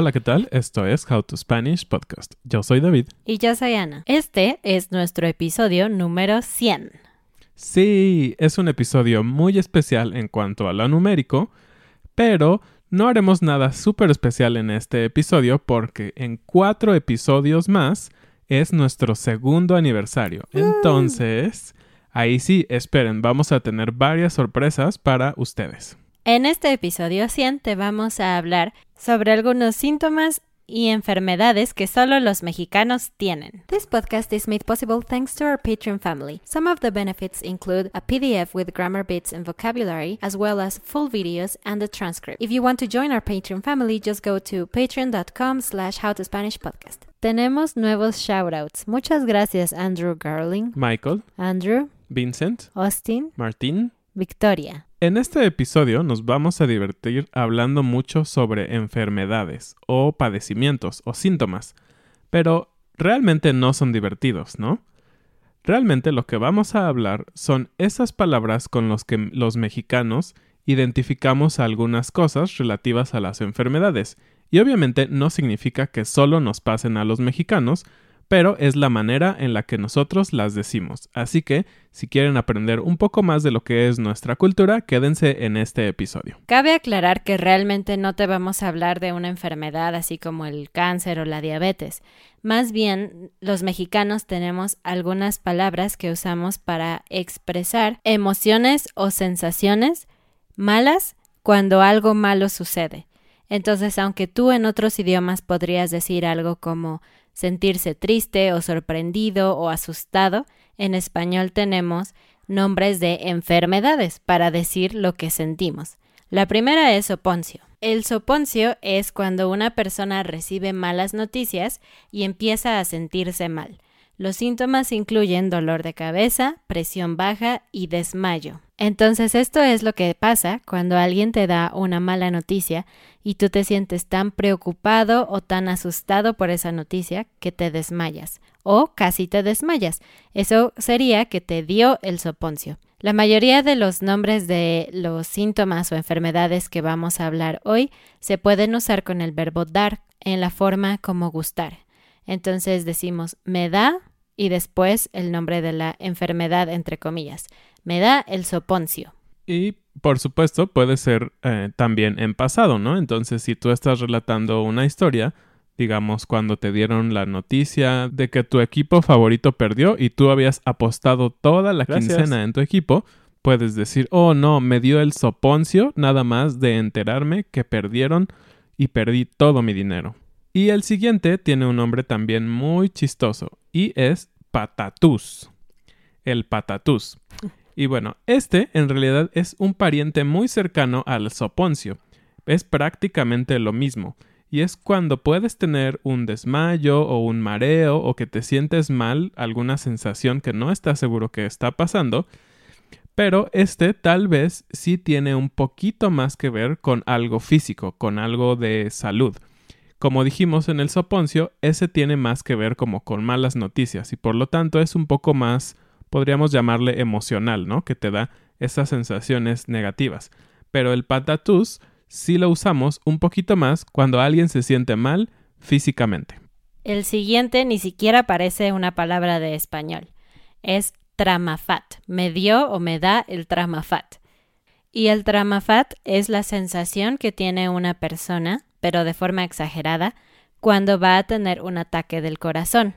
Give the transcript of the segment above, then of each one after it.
Hola, ¿qué tal? Esto es How to Spanish Podcast. Yo soy David. Y yo soy Ana. Este es nuestro episodio número 100. Sí, es un episodio muy especial en cuanto a lo numérico, pero no haremos nada súper especial en este episodio porque en cuatro episodios más es nuestro segundo aniversario. Entonces, ahí sí, esperen, vamos a tener varias sorpresas para ustedes. En este episodio 100 te vamos a hablar sobre algunos síntomas y enfermedades que solo los mexicanos tienen. This podcast is made possible thanks to our Patreon family. Some of the benefits include a PDF with grammar bits and vocabulary, as well as full videos and a transcript. If you want to join our Patreon family, just go to patreon.com slash howtospanishpodcast. Tenemos nuevos shoutouts. Muchas gracias, Andrew Garling, Michael, Andrew, Vincent, Austin, Martín. Victoria. En este episodio nos vamos a divertir hablando mucho sobre enfermedades o padecimientos o síntomas, pero realmente no son divertidos, ¿no? Realmente lo que vamos a hablar son esas palabras con las que los mexicanos identificamos algunas cosas relativas a las enfermedades, y obviamente no significa que solo nos pasen a los mexicanos, pero es la manera en la que nosotros las decimos. Así que, si quieren aprender un poco más de lo que es nuestra cultura, quédense en este episodio. Cabe aclarar que realmente no te vamos a hablar de una enfermedad así como el cáncer o la diabetes. Más bien, los mexicanos tenemos algunas palabras que usamos para expresar emociones o sensaciones malas cuando algo malo sucede. Entonces, aunque tú en otros idiomas podrías decir algo como sentirse triste o sorprendido o asustado, en español tenemos nombres de enfermedades para decir lo que sentimos. La primera es soponcio. El soponcio es cuando una persona recibe malas noticias y empieza a sentirse mal. Los síntomas incluyen dolor de cabeza, presión baja y desmayo. Entonces esto es lo que pasa cuando alguien te da una mala noticia y tú te sientes tan preocupado o tan asustado por esa noticia que te desmayas o casi te desmayas. Eso sería que te dio el soponcio. La mayoría de los nombres de los síntomas o enfermedades que vamos a hablar hoy se pueden usar con el verbo dar en la forma como gustar. Entonces decimos me da y después el nombre de la enfermedad entre comillas. Me da el soponcio. Y por supuesto puede ser eh, también en pasado, ¿no? Entonces si tú estás relatando una historia, digamos cuando te dieron la noticia de que tu equipo favorito perdió y tú habías apostado toda la Gracias. quincena en tu equipo, puedes decir, oh no, me dio el soponcio nada más de enterarme que perdieron y perdí todo mi dinero. Y el siguiente tiene un nombre también muy chistoso y es patatús. El patatús. Y bueno, este en realidad es un pariente muy cercano al soponcio. es prácticamente lo mismo, y es cuando puedes tener un desmayo o un mareo o que te sientes mal, alguna sensación que no estás seguro que está pasando, pero este tal vez sí tiene un poquito más que ver con algo físico, con algo de salud. Como dijimos en el soponcio, ese tiene más que ver como con malas noticias y por lo tanto es un poco más, podríamos llamarle emocional, ¿no? Que te da esas sensaciones negativas. Pero el patatús sí lo usamos un poquito más cuando alguien se siente mal físicamente. El siguiente ni siquiera parece una palabra de español. Es tramafat. Me dio o me da el tramafat. Y el tramafat es la sensación que tiene una persona, pero de forma exagerada, cuando va a tener un ataque del corazón.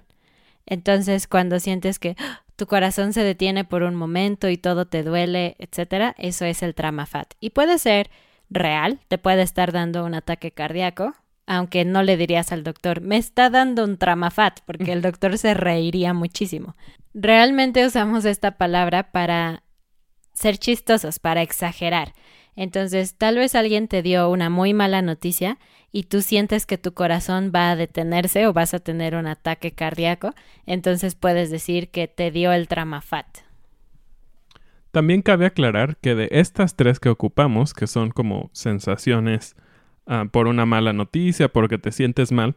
Entonces, cuando sientes que ¡ah! tu corazón se detiene por un momento y todo te duele, etc., eso es el tramafat. Y puede ser real, te puede estar dando un ataque cardíaco, aunque no le dirías al doctor, me está dando un tramafat, porque el doctor se reiría muchísimo. Realmente usamos esta palabra para ser chistosos, para exagerar. Entonces, tal vez alguien te dio una muy mala noticia y tú sientes que tu corazón va a detenerse o vas a tener un ataque cardíaco, entonces puedes decir que te dio el tramafat. También cabe aclarar que de estas tres que ocupamos, que son como sensaciones ah, por una mala noticia, porque te sientes mal,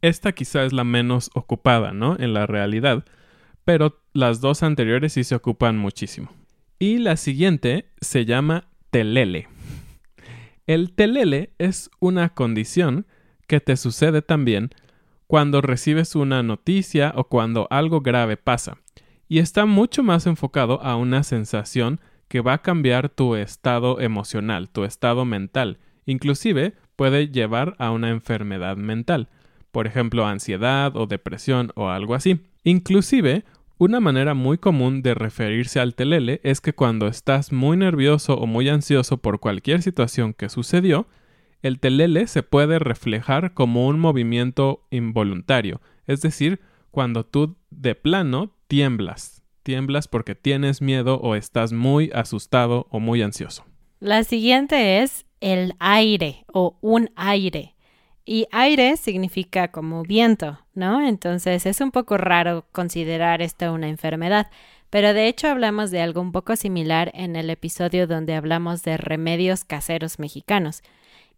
esta quizá es la menos ocupada, ¿no? En la realidad, pero las dos anteriores sí se ocupan muchísimo. Y la siguiente se llama telele. El telele es una condición que te sucede también cuando recibes una noticia o cuando algo grave pasa y está mucho más enfocado a una sensación que va a cambiar tu estado emocional, tu estado mental. Inclusive puede llevar a una enfermedad mental, por ejemplo ansiedad o depresión o algo así. Inclusive, una manera muy común de referirse al telele es que cuando estás muy nervioso o muy ansioso por cualquier situación que sucedió, el telele se puede reflejar como un movimiento involuntario, es decir, cuando tú de plano tiemblas. Tiemblas porque tienes miedo o estás muy asustado o muy ansioso. La siguiente es el aire o un aire. Y aire significa como viento, ¿no? Entonces es un poco raro considerar esto una enfermedad, pero de hecho hablamos de algo un poco similar en el episodio donde hablamos de remedios caseros mexicanos.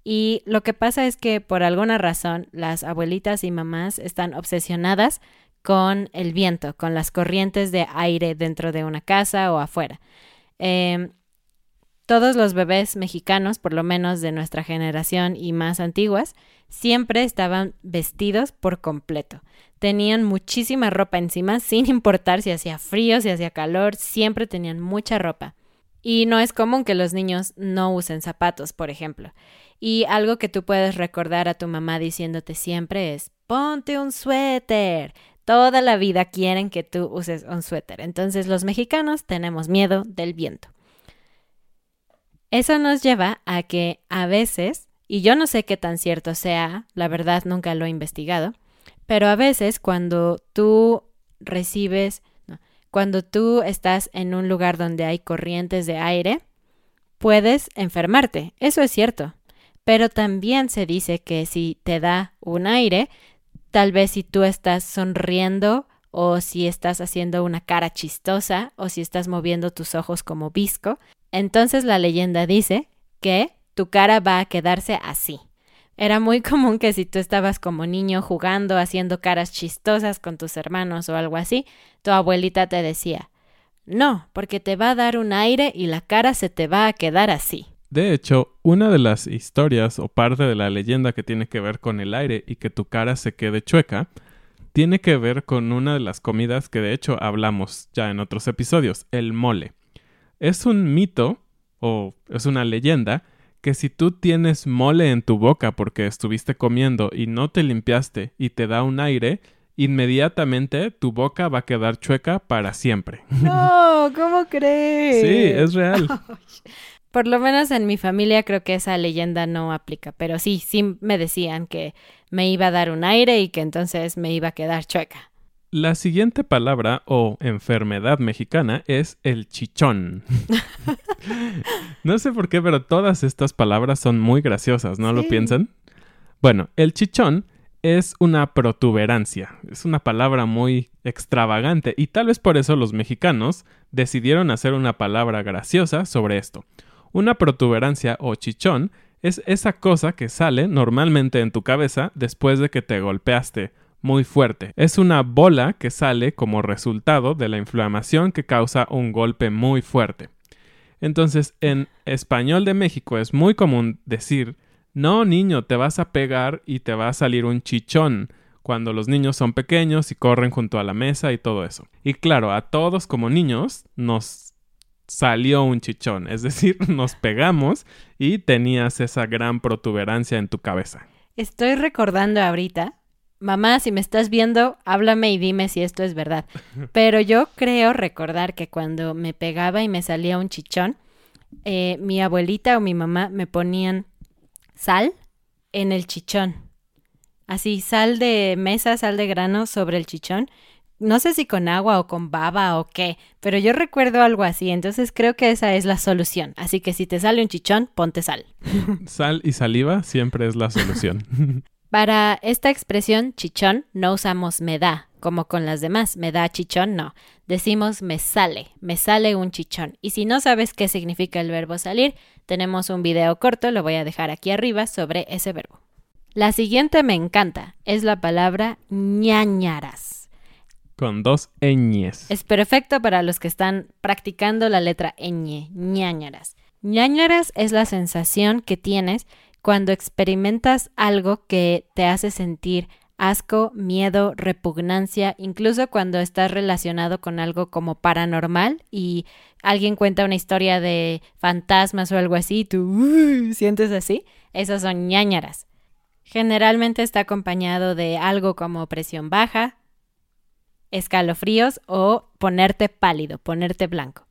Y lo que pasa es que por alguna razón las abuelitas y mamás están obsesionadas con el viento, con las corrientes de aire dentro de una casa o afuera. Em, todos los bebés mexicanos, por lo menos de nuestra generación y más antiguas, siempre estaban vestidos por completo. Tenían muchísima ropa encima, sin importar si hacía frío, si hacía calor, siempre tenían mucha ropa. Y no es común que los niños no usen zapatos, por ejemplo. Y algo que tú puedes recordar a tu mamá diciéndote siempre es, ponte un suéter, Toda la vida quieren que tú uses un suéter. Entonces los mexicanos tenemos miedo del viento. Eso nos lleva a que a veces, y yo no sé qué tan cierto sea, la verdad nunca lo he investigado, pero a veces cuando tú recibes, cuando tú estás en un lugar donde hay corrientes de aire, puedes enfermarte. Eso es cierto. Pero también se dice que si te da un aire, Tal vez si tú estás sonriendo o si estás haciendo una cara chistosa o si estás moviendo tus ojos como visco, entonces la leyenda dice que tu cara va a quedarse así. Era muy común que si tú estabas como niño jugando, haciendo caras chistosas con tus hermanos o algo así, tu abuelita te decía, no, porque te va a dar un aire y la cara se te va a quedar así. De hecho, una de las historias o parte de la leyenda que tiene que ver con el aire y que tu cara se quede chueca, tiene que ver con una de las comidas que de hecho hablamos ya en otros episodios, el mole. Es un mito o es una leyenda que si tú tienes mole en tu boca porque estuviste comiendo y no te limpiaste y te da un aire, inmediatamente tu boca va a quedar chueca para siempre. No, ¿cómo crees? Sí, es real. Por lo menos en mi familia creo que esa leyenda no aplica, pero sí, sí me decían que me iba a dar un aire y que entonces me iba a quedar chueca. La siguiente palabra o enfermedad mexicana es el chichón. no sé por qué, pero todas estas palabras son muy graciosas, ¿no lo piensan? Bueno, el chichón es una protuberancia. Es una palabra muy extravagante y tal vez por eso los mexicanos decidieron hacer una palabra graciosa sobre esto. Una protuberancia o chichón es esa cosa que sale normalmente en tu cabeza después de que te golpeaste muy fuerte. Es una bola que sale como resultado de la inflamación que causa un golpe muy fuerte. Entonces, en español de México es muy común decir, no niño, te vas a pegar y te va a salir un chichón cuando los niños son pequeños y corren junto a la mesa y todo eso. Y claro, a todos como niños nos salió un chichón, es decir, nos pegamos y tenías esa gran protuberancia en tu cabeza. Estoy recordando ahorita. Mamá, si me estás viendo, háblame y dime si esto es verdad. Pero yo creo recordar que cuando me pegaba y me salía un chichón, eh, mi abuelita o mi mamá me ponían sal en el chichón. Así, sal de mesa, sal de grano sobre el chichón. No sé si con agua o con baba o qué, pero yo recuerdo algo así, entonces creo que esa es la solución. Así que si te sale un chichón, ponte sal. Sal y saliva siempre es la solución. Para esta expresión chichón no usamos me da, como con las demás, me da chichón, no. Decimos me sale, me sale un chichón. Y si no sabes qué significa el verbo salir, tenemos un video corto, lo voy a dejar aquí arriba, sobre ese verbo. La siguiente me encanta, es la palabra ñañaras. Con dos ñes. Es perfecto para los que están practicando la letra ñ, ñañaras. ñañaras es la sensación que tienes cuando experimentas algo que te hace sentir asco, miedo, repugnancia, incluso cuando estás relacionado con algo como paranormal y alguien cuenta una historia de fantasmas o algo así, y tú sientes así, esas son ñañaras. Generalmente está acompañado de algo como presión baja, escalofríos o ponerte pálido, ponerte blanco.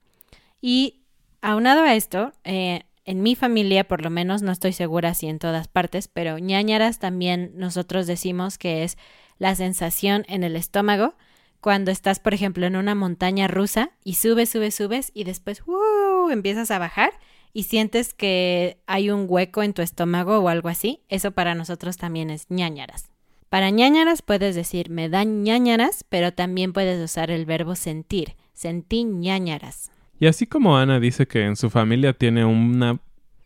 Y aunado a esto, eh, en mi familia, por lo menos, no estoy segura si en todas partes, pero ñañaras también nosotros decimos que es la sensación en el estómago cuando estás, por ejemplo, en una montaña rusa y subes, subes, subes y después ¡uh! empiezas a bajar y sientes que hay un hueco en tu estómago o algo así. Eso para nosotros también es ñañaras. Para ñañaras puedes decir me dan ñañaras, pero también puedes usar el verbo sentir. Sentí ñañaras. Y así como Ana dice que en su familia tiene un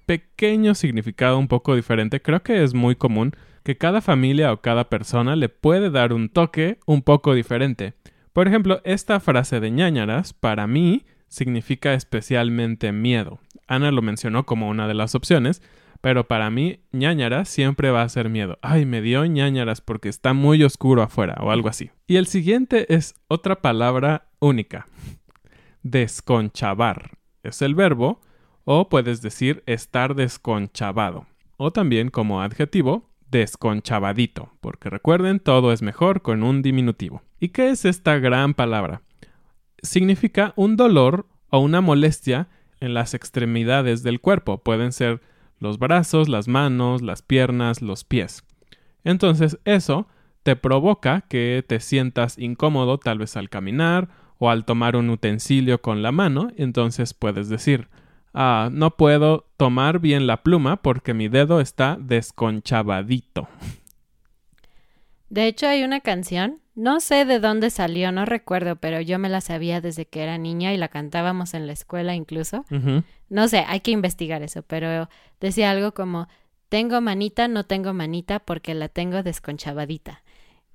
pequeño significado un poco diferente, creo que es muy común que cada familia o cada persona le puede dar un toque un poco diferente. Por ejemplo, esta frase de ñañaras para mí significa especialmente miedo. Ana lo mencionó como una de las opciones, pero para mí ñañaras siempre va a ser miedo. Ay, me dio ñañaras porque está muy oscuro afuera o algo así. Y el siguiente es otra palabra única desconchavar. Es el verbo, o puedes decir estar desconchavado. O también como adjetivo, desconchavadito, porque recuerden, todo es mejor con un diminutivo. ¿Y qué es esta gran palabra? Significa un dolor o una molestia en las extremidades del cuerpo. Pueden ser los brazos, las manos, las piernas, los pies. Entonces eso te provoca que te sientas incómodo tal vez al caminar o al tomar un utensilio con la mano, entonces puedes decir, ah, no puedo tomar bien la pluma porque mi dedo está desconchavadito. De hecho, hay una canción, no sé de dónde salió, no recuerdo, pero yo me la sabía desde que era niña y la cantábamos en la escuela incluso. No sé, hay que investigar eso, pero decía algo como, tengo manita, no tengo manita porque la tengo desconchavadita.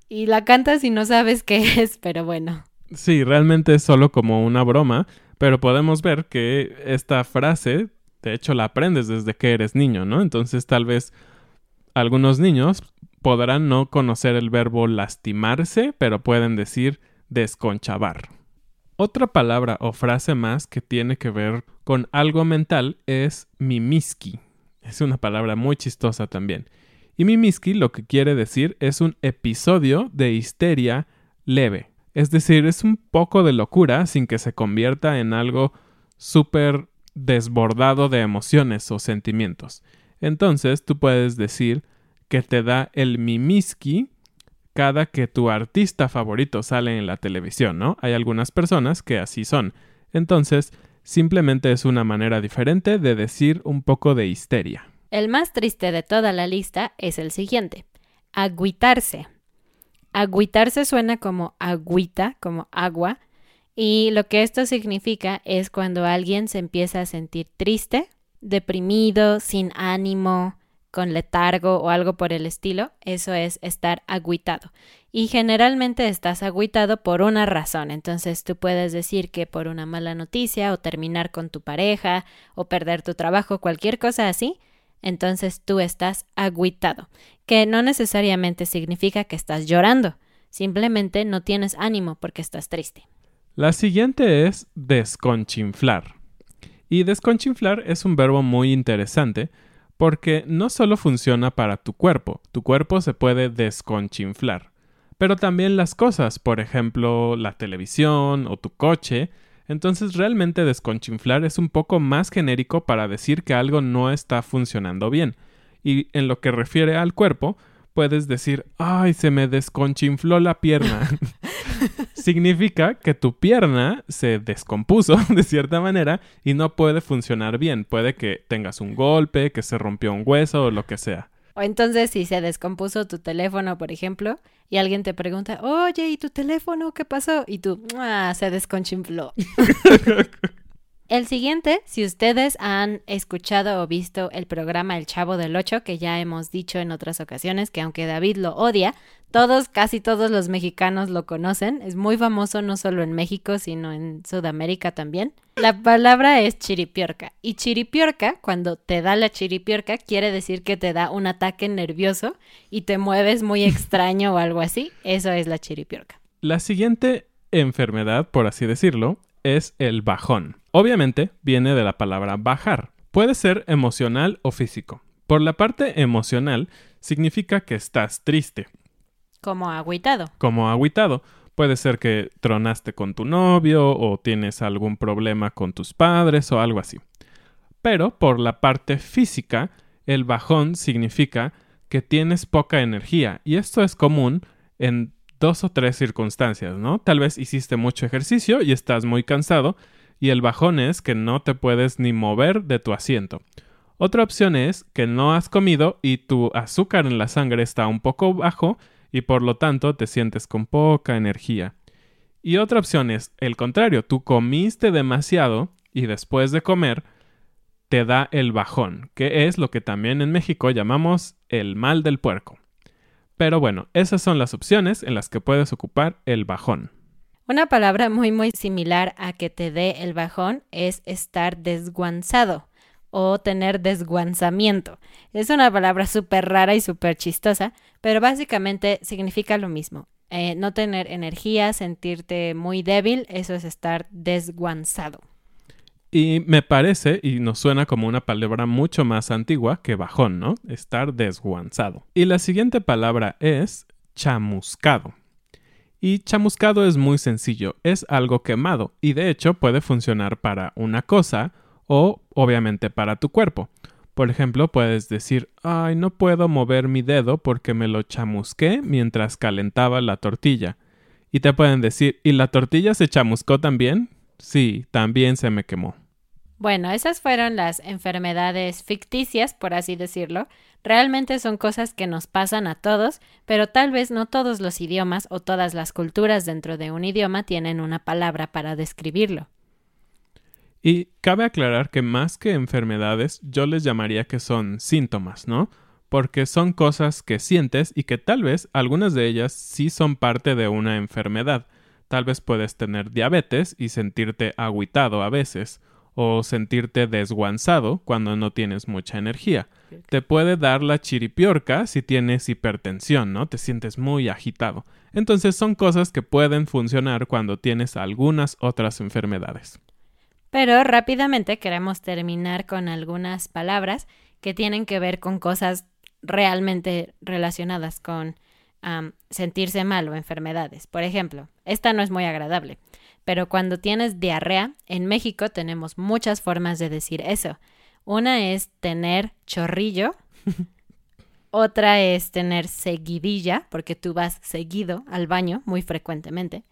Y la cantas y no sabes qué es, pero bueno. Sí, realmente es solo como una broma, pero podemos ver que esta frase, de hecho, la aprendes desde que eres niño, ¿no? Entonces tal vez algunos niños podrán no conocer el verbo lastimarse, pero pueden decir desconchavar. Otra palabra o frase más que tiene que ver con algo mental es mimiski. Es una palabra muy chistosa también. Y mimiski lo que quiere decir es un episodio de histeria leve. Es decir, es un poco de locura sin que se convierta en algo súper desbordado de emociones o sentimientos. Entonces tú puedes decir que te da el mimiski cada que tu artista favorito sale en la televisión, ¿no? Hay algunas personas que así son. Entonces, simplemente es una manera diferente de decir un poco de histeria. El más triste de toda la lista es el siguiente. Agüitarse. Agüitarse suena como agüita, como agua, y lo que esto significa es cuando alguien se empieza a sentir triste, deprimido, sin ánimo, con letargo o algo por el estilo, eso es estar agüitado. Y generalmente estás agüitado por una razón. Entonces tú puedes decir que por una mala noticia o terminar con tu pareja o perder tu trabajo, cualquier cosa así. Entonces tú estás agüitado, que no necesariamente significa que estás llorando, simplemente no tienes ánimo porque estás triste. La siguiente es desconchinflar. Y desconchinflar es un verbo muy interesante porque no solo funciona para tu cuerpo, tu cuerpo se puede desconchinflar, pero también las cosas, por ejemplo, la televisión o tu coche. Entonces realmente desconchinflar es un poco más genérico para decir que algo no está funcionando bien. Y en lo que refiere al cuerpo, puedes decir, ay, se me desconchinfló la pierna. Significa que tu pierna se descompuso de cierta manera y no puede funcionar bien. Puede que tengas un golpe, que se rompió un hueso o lo que sea. O entonces si se descompuso tu teléfono, por ejemplo, y alguien te pregunta, oye, ¿y tu teléfono qué pasó? Y tú, ah, se desconchinfló. El siguiente, si ustedes han escuchado o visto el programa El Chavo del Ocho, que ya hemos dicho en otras ocasiones que aunque David lo odia, todos, casi todos los mexicanos lo conocen. Es muy famoso no solo en México, sino en Sudamérica también. La palabra es chiripiorca. Y chiripiorca, cuando te da la chiripiorca, quiere decir que te da un ataque nervioso y te mueves muy extraño o algo así. Eso es la chiripiorca. La siguiente enfermedad, por así decirlo, es el bajón. Obviamente viene de la palabra bajar. Puede ser emocional o físico. Por la parte emocional significa que estás triste. Como agüitado. Como agüitado. Puede ser que tronaste con tu novio o tienes algún problema con tus padres o algo así. Pero por la parte física, el bajón significa que tienes poca energía y esto es común en dos o tres circunstancias, ¿no? Tal vez hiciste mucho ejercicio y estás muy cansado, y el bajón es que no te puedes ni mover de tu asiento. Otra opción es que no has comido y tu azúcar en la sangre está un poco bajo y por lo tanto te sientes con poca energía. Y otra opción es el contrario, tú comiste demasiado y después de comer te da el bajón, que es lo que también en México llamamos el mal del puerco. Pero bueno, esas son las opciones en las que puedes ocupar el bajón. Una palabra muy muy similar a que te dé el bajón es estar desguanzado o tener desguanzamiento. Es una palabra súper rara y súper chistosa, pero básicamente significa lo mismo. Eh, no tener energía, sentirte muy débil, eso es estar desguanzado. Y me parece, y nos suena como una palabra mucho más antigua que bajón, ¿no? Estar desguanzado. Y la siguiente palabra es chamuscado. Y chamuscado es muy sencillo, es algo quemado, y de hecho puede funcionar para una cosa o obviamente para tu cuerpo. Por ejemplo, puedes decir, ay, no puedo mover mi dedo porque me lo chamusqué mientras calentaba la tortilla. Y te pueden decir, ¿y la tortilla se chamuscó también? Sí, también se me quemó. Bueno, esas fueron las enfermedades ficticias, por así decirlo. Realmente son cosas que nos pasan a todos, pero tal vez no todos los idiomas o todas las culturas dentro de un idioma tienen una palabra para describirlo. Y cabe aclarar que más que enfermedades, yo les llamaría que son síntomas, ¿no? Porque son cosas que sientes y que tal vez algunas de ellas sí son parte de una enfermedad. Tal vez puedes tener diabetes y sentirte agüitado a veces, o sentirte desguanzado cuando no tienes mucha energía. Te puede dar la chiripiorca si tienes hipertensión, ¿no? Te sientes muy agitado. Entonces son cosas que pueden funcionar cuando tienes algunas otras enfermedades. Pero rápidamente queremos terminar con algunas palabras que tienen que ver con cosas realmente relacionadas con sentirse mal o enfermedades. Por ejemplo, esta no es muy agradable pero cuando tienes diarrea, en México tenemos muchas formas de decir eso. Una es tener chorrillo Otra es tener seguidilla, porque tú vas seguido al baño muy frecuentemente.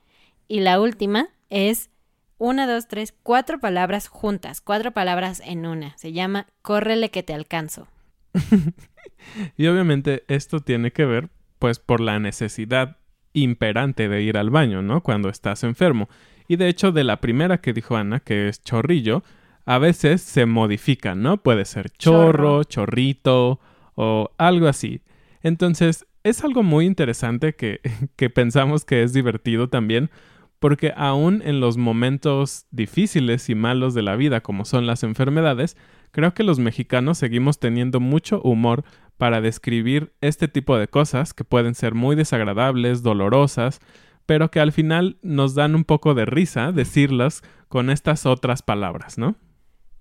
Y la última es una, dos, tres, cuatro palabras juntas, cuatro palabras en una. Se llama córrele que te alcanzo. y obviamente esto tiene que ver pues por la necesidad imperante de ir al baño, ¿no? Cuando estás enfermo. Y de hecho de la primera que dijo Ana, que es chorrillo, a veces se modifica, ¿no? Puede ser chorro, chorrito o algo así. Entonces, es algo muy interesante que, que pensamos que es divertido también, porque aún en los momentos difíciles y malos de la vida, como son las enfermedades, creo que los mexicanos seguimos teniendo mucho humor para describir este tipo de cosas que pueden ser muy desagradables, dolorosas, pero que al final nos dan un poco de risa decirlas con estas otras palabras, ¿no?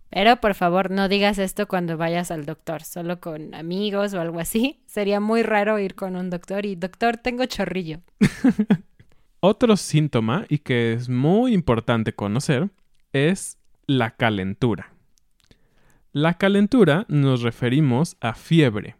Pero por favor no digas esto cuando vayas al doctor, solo con amigos o algo así. Sería muy raro ir con un doctor y doctor, tengo chorrillo. Otro síntoma y que es muy importante conocer es la calentura. La calentura nos referimos a fiebre.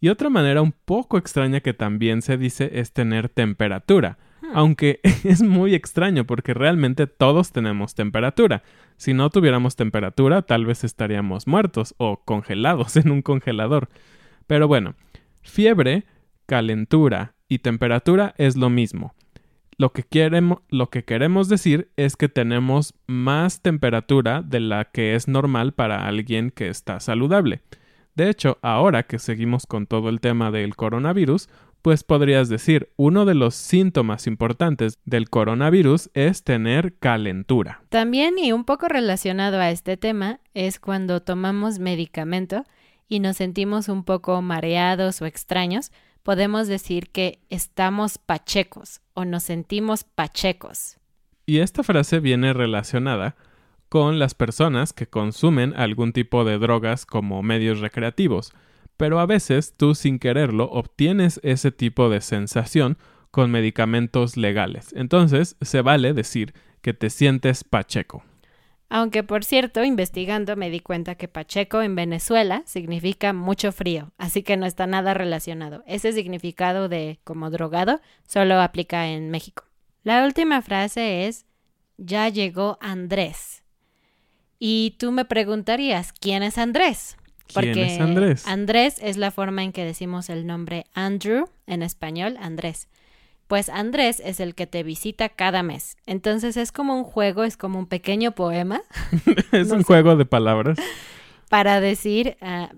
Y otra manera un poco extraña que también se dice es tener temperatura. Aunque es muy extraño porque realmente todos tenemos temperatura. Si no tuviéramos temperatura, tal vez estaríamos muertos o congelados en un congelador. Pero bueno, fiebre, calentura y temperatura es lo mismo. Lo que, queremos, lo que queremos decir es que tenemos más temperatura de la que es normal para alguien que está saludable. De hecho, ahora que seguimos con todo el tema del coronavirus, pues podrías decir, uno de los síntomas importantes del coronavirus es tener calentura. También y un poco relacionado a este tema es cuando tomamos medicamento y nos sentimos un poco mareados o extraños, podemos decir que estamos pachecos o nos sentimos pachecos. Y esta frase viene relacionada con las personas que consumen algún tipo de drogas como medios recreativos, pero a veces tú sin quererlo obtienes ese tipo de sensación con medicamentos legales. Entonces, se vale decir que te sientes pacheco. Aunque, por cierto, investigando me di cuenta que Pacheco en Venezuela significa mucho frío, así que no está nada relacionado. Ese significado de como drogado solo aplica en México. La última frase es ya llegó Andrés. Y tú me preguntarías, ¿quién es Andrés? ¿Quién es Andrés? Andrés es la forma en que decimos el nombre Andrew en español, Andrés. Pues Andrés es el que te visita cada mes. Entonces es como un juego, es como un pequeño poema. es un juego de palabras. Para decir, ah,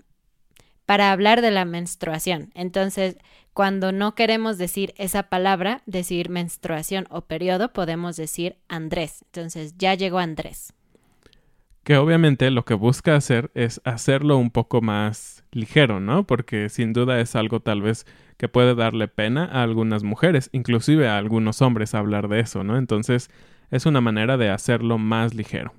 para hablar de la menstruación. Entonces, cuando no queremos decir esa palabra, decir menstruación o periodo, podemos decir Andrés. Entonces, ya llegó Andrés que obviamente lo que busca hacer es hacerlo un poco más ligero, ¿no? Porque sin duda es algo tal vez que puede darle pena a algunas mujeres, inclusive a algunos hombres hablar de eso, ¿no? Entonces es una manera de hacerlo más ligero.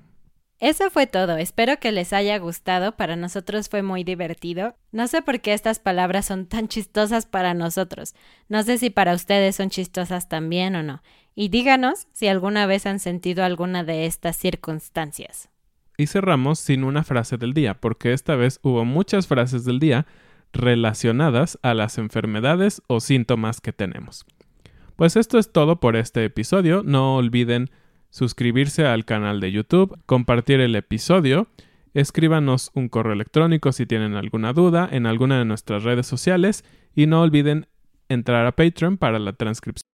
Eso fue todo, espero que les haya gustado, para nosotros fue muy divertido. No sé por qué estas palabras son tan chistosas para nosotros, no sé si para ustedes son chistosas también o no, y díganos si alguna vez han sentido alguna de estas circunstancias. Y cerramos sin una frase del día, porque esta vez hubo muchas frases del día relacionadas a las enfermedades o síntomas que tenemos. Pues esto es todo por este episodio. No olviden suscribirse al canal de YouTube, compartir el episodio, escríbanos un correo electrónico si tienen alguna duda en alguna de nuestras redes sociales y no olviden entrar a Patreon para la transcripción.